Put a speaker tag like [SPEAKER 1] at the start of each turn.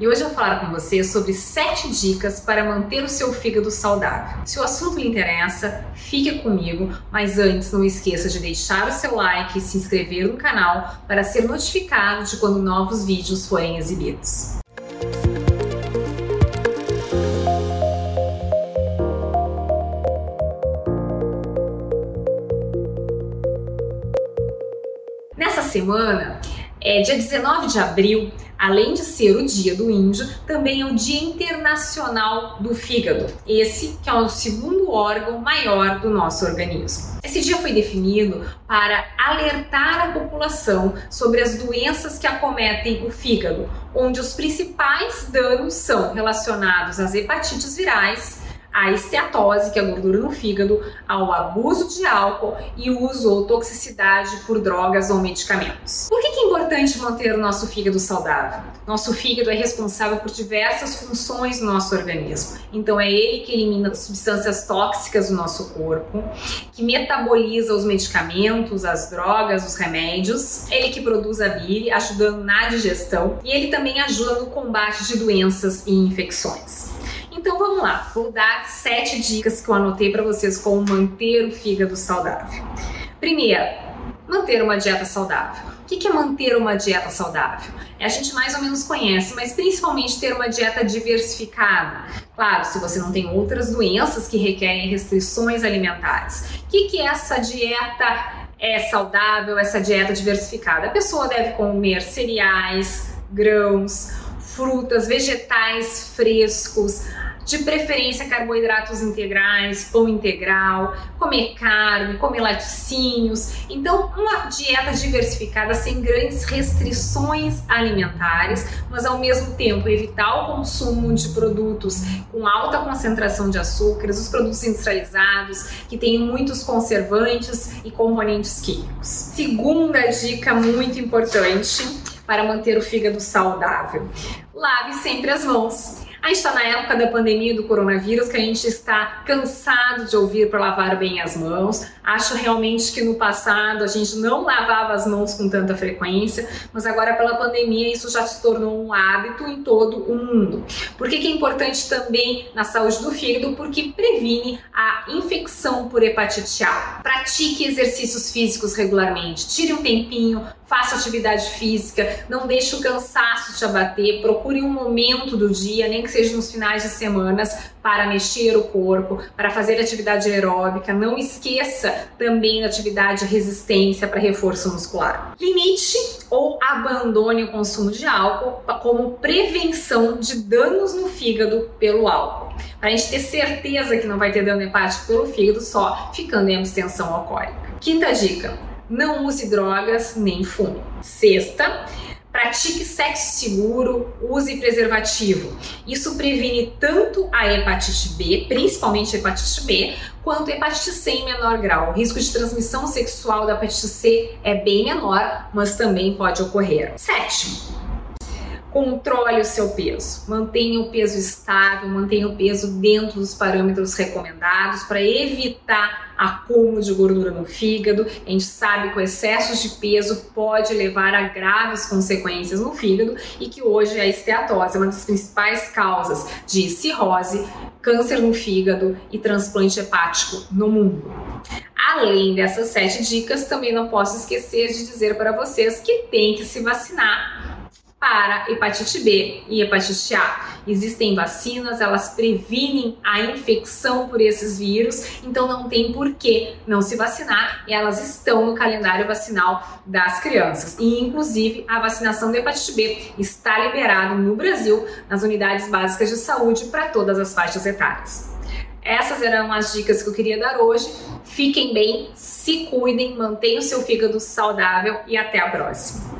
[SPEAKER 1] E hoje eu vou falar com você sobre 7 dicas para manter o seu fígado saudável. Se o assunto lhe interessa, fique comigo, mas antes não esqueça de deixar o seu like e se inscrever no canal para ser notificado de quando novos vídeos forem exibidos. Nessa semana, é, dia 19 de abril, além de ser o Dia do Índio, também é o Dia Internacional do Fígado. Esse que é o segundo órgão maior do nosso organismo. Esse dia foi definido para alertar a população sobre as doenças que acometem o fígado, onde os principais danos são relacionados às hepatites virais, à esteatose, que é a gordura no fígado, ao abuso de álcool e uso ou toxicidade por drogas ou medicamentos. Por que é importante manter o nosso fígado saudável? Nosso fígado é responsável por diversas funções do nosso organismo. Então é ele que elimina substâncias tóxicas do nosso corpo, que metaboliza os medicamentos, as drogas, os remédios, ele que produz a bile, ajudando na digestão, e ele também ajuda no combate de doenças e infecções. Então vamos lá, vou dar sete dicas que eu anotei para vocês como manter o fígado saudável. Primeiro, manter uma dieta saudável. O que é manter uma dieta saudável? É a gente mais ou menos conhece, mas principalmente ter uma dieta diversificada. Claro, se você não tem outras doenças que requerem restrições alimentares. O que é essa dieta é saudável, essa dieta diversificada? A pessoa deve comer cereais, grãos, frutas, vegetais frescos, de preferência carboidratos integrais, pão integral, comer carne, comer laticínios. Então, uma dieta diversificada sem grandes restrições alimentares, mas ao mesmo tempo evitar o consumo de produtos com alta concentração de açúcares, os produtos industrializados que têm muitos conservantes e componentes químicos. Segunda dica muito importante para manter o fígado saudável. Lave sempre as mãos. A gente está na época da pandemia do coronavírus que a gente está cansado de ouvir para lavar bem as mãos. Acho realmente que no passado a gente não lavava as mãos com tanta frequência, mas agora pela pandemia isso já se tornou um hábito em todo o mundo. Por que, que é importante também na saúde do fígado? Porque previne a infecção por hepatite A. Pratique exercícios físicos regularmente, tire um tempinho, faça atividade física, não deixe o cansaço te abater, procure um momento do dia, nem que seja nos finais de semanas, para mexer o corpo, para fazer atividade aeróbica. Não esqueça também da atividade de resistência para reforço muscular. Limite ou abandone o consumo de álcool como prevenção de danos no fígado pelo álcool. Para a gente ter certeza que não vai ter dano hepático pelo fígado só ficando em abstenção alcoólica. Quinta dica: não use drogas nem fume. Sexta, pratique sexo seguro, use preservativo. Isso previne tanto a hepatite B, principalmente a hepatite B, quanto a hepatite C em menor grau. O risco de transmissão sexual da hepatite C é bem menor, mas também pode ocorrer. Sétimo, Controle o seu peso, mantenha o peso estável, mantenha o peso dentro dos parâmetros recomendados para evitar acúmulo de gordura no fígado. A gente sabe que o excesso de peso pode levar a graves consequências no fígado e que hoje a esteatose é uma das principais causas de cirrose, câncer no fígado e transplante hepático no mundo. Além dessas sete dicas, também não posso esquecer de dizer para vocês que tem que se vacinar para hepatite B e hepatite A. Existem vacinas, elas previnem a infecção por esses vírus, então não tem por que não se vacinar elas estão no calendário vacinal das crianças. E inclusive a vacinação da hepatite B está liberada no Brasil nas unidades básicas de saúde para todas as faixas etárias. Essas eram as dicas que eu queria dar hoje. Fiquem bem, se cuidem, mantenham seu fígado saudável e até a próxima.